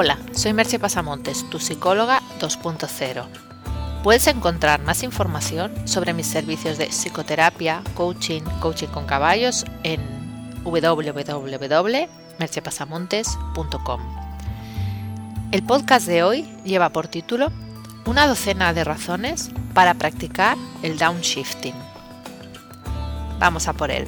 Hola, soy Merche Pasamontes, tu psicóloga 2.0. Puedes encontrar más información sobre mis servicios de psicoterapia, coaching, coaching con caballos en www.merchepasamontes.com. El podcast de hoy lleva por título Una docena de razones para practicar el downshifting. Vamos a por él.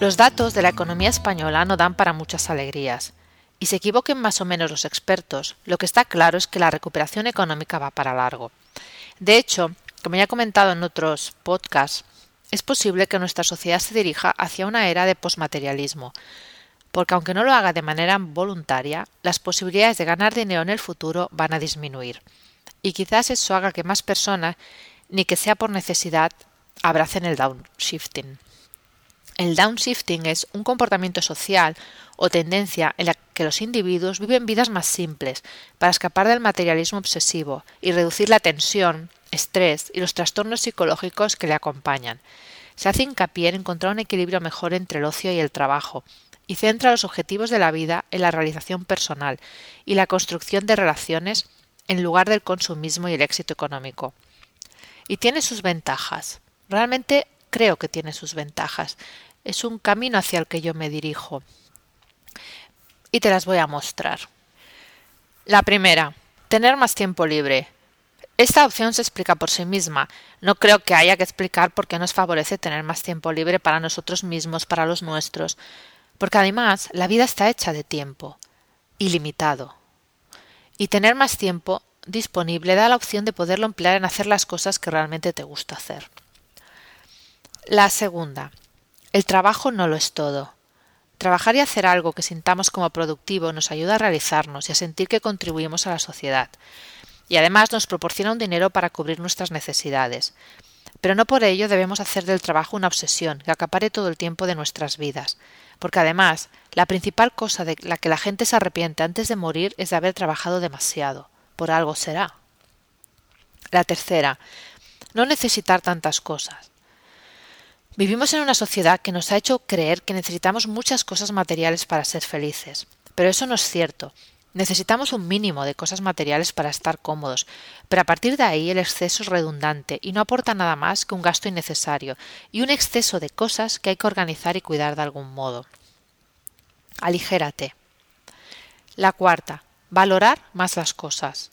Los datos de la economía española no dan para muchas alegrías, y se equivoquen más o menos los expertos, lo que está claro es que la recuperación económica va para largo. De hecho, como ya he comentado en otros podcasts, es posible que nuestra sociedad se dirija hacia una era de posmaterialismo, porque aunque no lo haga de manera voluntaria, las posibilidades de ganar dinero en el futuro van a disminuir. Y quizás eso haga que más personas, ni que sea por necesidad, abracen el downshifting. El downshifting es un comportamiento social o tendencia en la que los individuos viven vidas más simples para escapar del materialismo obsesivo y reducir la tensión, estrés y los trastornos psicológicos que le acompañan. Se hace hincapié en encontrar un equilibrio mejor entre el ocio y el trabajo, y centra los objetivos de la vida en la realización personal y la construcción de relaciones en lugar del consumismo y el éxito económico. Y tiene sus ventajas. Realmente creo que tiene sus ventajas. Es un camino hacia el que yo me dirijo. Y te las voy a mostrar. La primera, tener más tiempo libre. Esta opción se explica por sí misma. No creo que haya que explicar por qué nos favorece tener más tiempo libre para nosotros mismos, para los nuestros, porque además la vida está hecha de tiempo, ilimitado. Y tener más tiempo disponible da la opción de poderlo emplear en hacer las cosas que realmente te gusta hacer. La segunda. El trabajo no lo es todo. Trabajar y hacer algo que sintamos como productivo nos ayuda a realizarnos y a sentir que contribuimos a la sociedad. Y además nos proporciona un dinero para cubrir nuestras necesidades. Pero no por ello debemos hacer del trabajo una obsesión que acapare todo el tiempo de nuestras vidas. Porque además, la principal cosa de la que la gente se arrepiente antes de morir es de haber trabajado demasiado. Por algo será. La tercera. No necesitar tantas cosas. Vivimos en una sociedad que nos ha hecho creer que necesitamos muchas cosas materiales para ser felices. Pero eso no es cierto. Necesitamos un mínimo de cosas materiales para estar cómodos, pero a partir de ahí el exceso es redundante y no aporta nada más que un gasto innecesario y un exceso de cosas que hay que organizar y cuidar de algún modo. Aligérate. La cuarta, valorar más las cosas.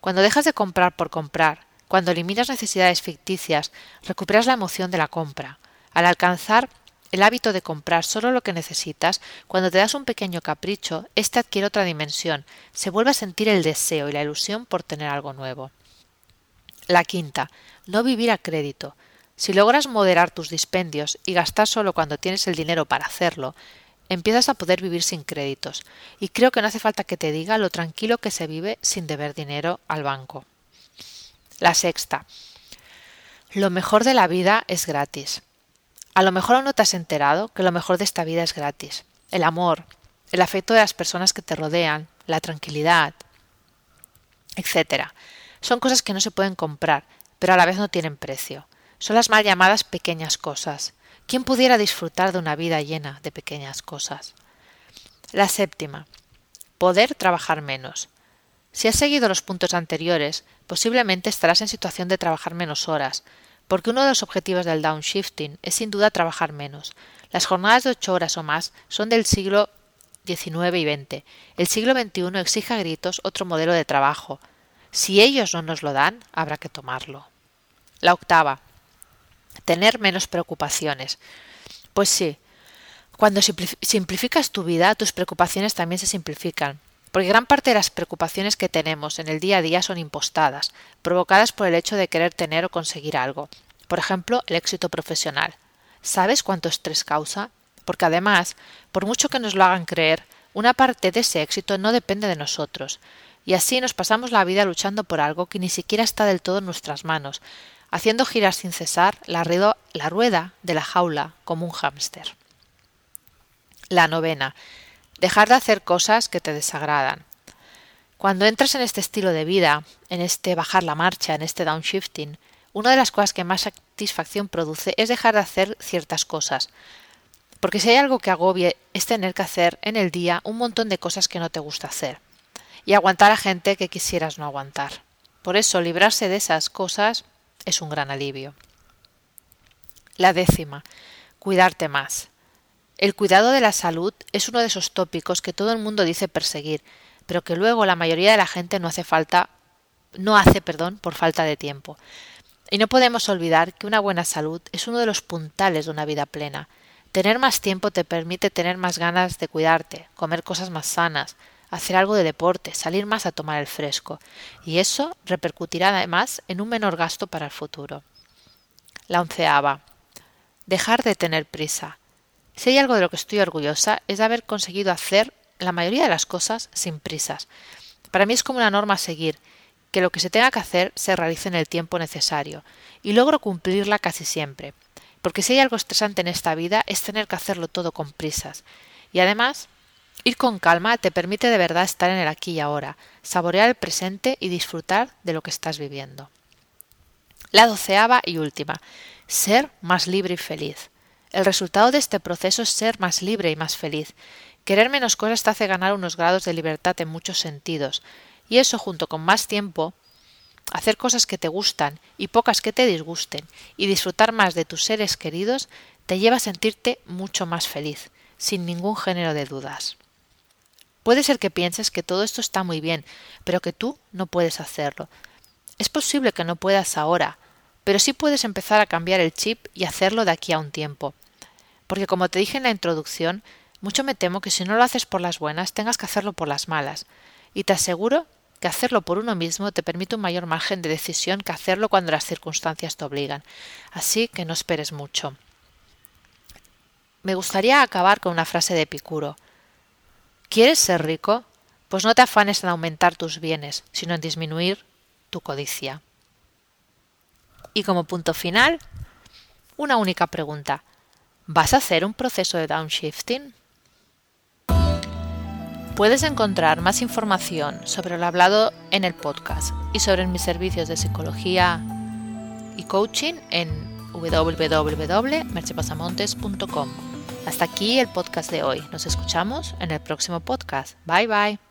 Cuando dejas de comprar por comprar, cuando eliminas necesidades ficticias, recuperas la emoción de la compra. Al alcanzar el hábito de comprar solo lo que necesitas, cuando te das un pequeño capricho, éste adquiere otra dimensión, se vuelve a sentir el deseo y la ilusión por tener algo nuevo. La quinta, no vivir a crédito. Si logras moderar tus dispendios y gastar solo cuando tienes el dinero para hacerlo, empiezas a poder vivir sin créditos, y creo que no hace falta que te diga lo tranquilo que se vive sin deber dinero al banco. La sexta. Lo mejor de la vida es gratis. A lo mejor aún no te has enterado que lo mejor de esta vida es gratis. El amor, el afecto de las personas que te rodean, la tranquilidad, etc. Son cosas que no se pueden comprar, pero a la vez no tienen precio. Son las mal llamadas pequeñas cosas. ¿Quién pudiera disfrutar de una vida llena de pequeñas cosas? La séptima. Poder trabajar menos. Si has seguido los puntos anteriores, posiblemente estarás en situación de trabajar menos horas, porque uno de los objetivos del downshifting es sin duda trabajar menos. Las jornadas de ocho horas o más son del siglo XIX y XX. El siglo XXI exige a gritos otro modelo de trabajo. Si ellos no nos lo dan, habrá que tomarlo. La octava. Tener menos preocupaciones. Pues sí, cuando simplificas tu vida, tus preocupaciones también se simplifican porque gran parte de las preocupaciones que tenemos en el día a día son impostadas, provocadas por el hecho de querer tener o conseguir algo. Por ejemplo, el éxito profesional. ¿Sabes cuánto estrés causa? Porque además, por mucho que nos lo hagan creer, una parte de ese éxito no depende de nosotros, y así nos pasamos la vida luchando por algo que ni siquiera está del todo en nuestras manos, haciendo girar sin cesar la, la rueda de la jaula como un hámster. La novena dejar de hacer cosas que te desagradan. Cuando entras en este estilo de vida, en este bajar la marcha, en este downshifting, una de las cosas que más satisfacción produce es dejar de hacer ciertas cosas. Porque si hay algo que agobie es tener que hacer en el día un montón de cosas que no te gusta hacer y aguantar a gente que quisieras no aguantar. Por eso librarse de esas cosas es un gran alivio. La décima, cuidarte más. El cuidado de la salud es uno de esos tópicos que todo el mundo dice perseguir, pero que luego la mayoría de la gente no hace falta no hace, perdón, por falta de tiempo. Y no podemos olvidar que una buena salud es uno de los puntales de una vida plena. Tener más tiempo te permite tener más ganas de cuidarte, comer cosas más sanas, hacer algo de deporte, salir más a tomar el fresco, y eso repercutirá además en un menor gasto para el futuro. La onceava. Dejar de tener prisa. Si hay algo de lo que estoy orgullosa es de haber conseguido hacer la mayoría de las cosas sin prisas. Para mí es como una norma seguir, que lo que se tenga que hacer se realice en el tiempo necesario, y logro cumplirla casi siempre, porque si hay algo estresante en esta vida es tener que hacerlo todo con prisas, y además Ir con calma te permite de verdad estar en el aquí y ahora, saborear el presente y disfrutar de lo que estás viviendo. La doceava y última. Ser más libre y feliz. El resultado de este proceso es ser más libre y más feliz. Querer menos cosas te hace ganar unos grados de libertad en muchos sentidos, y eso junto con más tiempo, hacer cosas que te gustan y pocas que te disgusten, y disfrutar más de tus seres queridos, te lleva a sentirte mucho más feliz, sin ningún género de dudas. Puede ser que pienses que todo esto está muy bien, pero que tú no puedes hacerlo. Es posible que no puedas ahora, pero sí puedes empezar a cambiar el chip y hacerlo de aquí a un tiempo. Porque como te dije en la introducción, mucho me temo que si no lo haces por las buenas, tengas que hacerlo por las malas. Y te aseguro que hacerlo por uno mismo te permite un mayor margen de decisión que hacerlo cuando las circunstancias te obligan. Así que no esperes mucho. Me gustaría acabar con una frase de Epicuro. ¿Quieres ser rico? Pues no te afanes en aumentar tus bienes, sino en disminuir tu codicia. Y como punto final, una única pregunta. ¿Vas a hacer un proceso de downshifting? Puedes encontrar más información sobre lo hablado en el podcast y sobre mis servicios de psicología y coaching en www.merchepasamontes.com. Hasta aquí el podcast de hoy. Nos escuchamos en el próximo podcast. Bye bye.